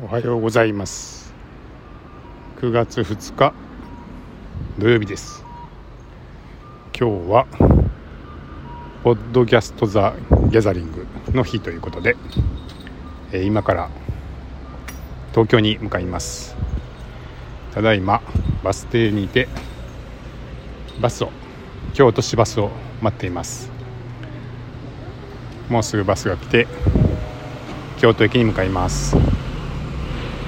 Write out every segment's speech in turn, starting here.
おはようございます。9月2日土曜日です。今日はポッドキャストザギャザリングの日ということでえ今から東京に向かいます。ただいまバス停にいてバスを京都市バスを待っています。もうすぐバスが来て京都駅に向かいます。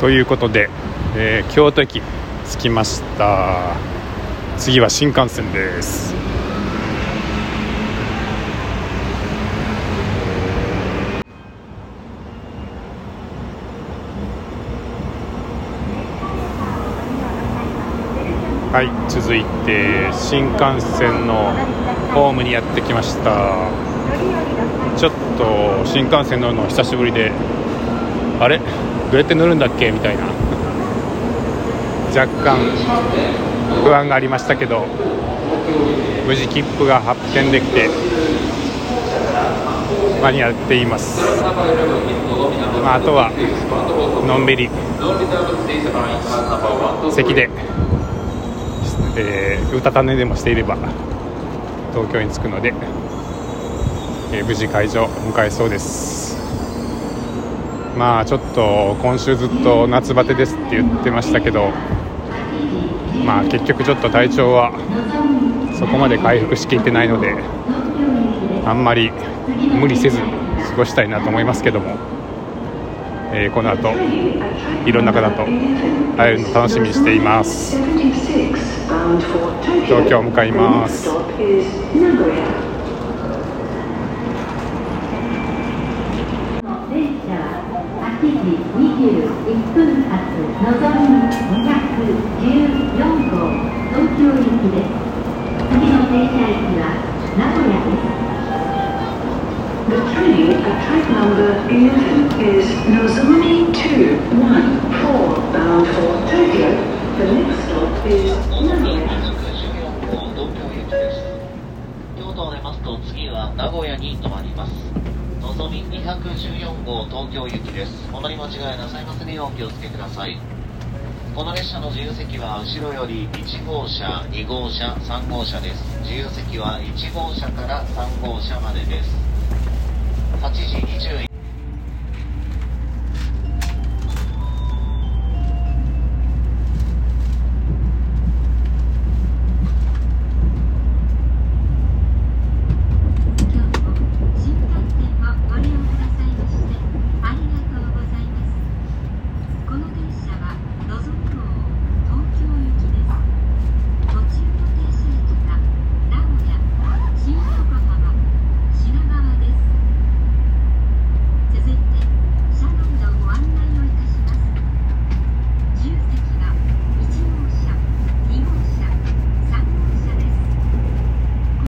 ということで、えー、京都駅着きました。次は新幹線です。はい続いて新幹線のホームにやってきました。ちょっと新幹線乗るの久しぶりであれ？どうやって乗るんだっけ？みたいな。若干不安がありましたけど無事切符が発見できて間に合っています、まあ、あとはのんびり席で、えー、うたた寝でもしていれば東京に着くので、えー、無事会場を迎えそうです。まあちょっと今週ずっと夏バテですって言ってましたけどまあ結局ちょっと体調はそこまで回復しきってないのであんまり無理せず過ごしたいなと思いますけども、えー、この後いろんな方と会えるの楽しみにしています。東京向かいます京。都を出ますと次は名古屋に停まります。のぞみ214号東京行きですお乗り間違いなさいませようお気をつけくださいこの列車の自由席は後ろより1号車2号車3号車です自由席は1号車から3号車までです8時21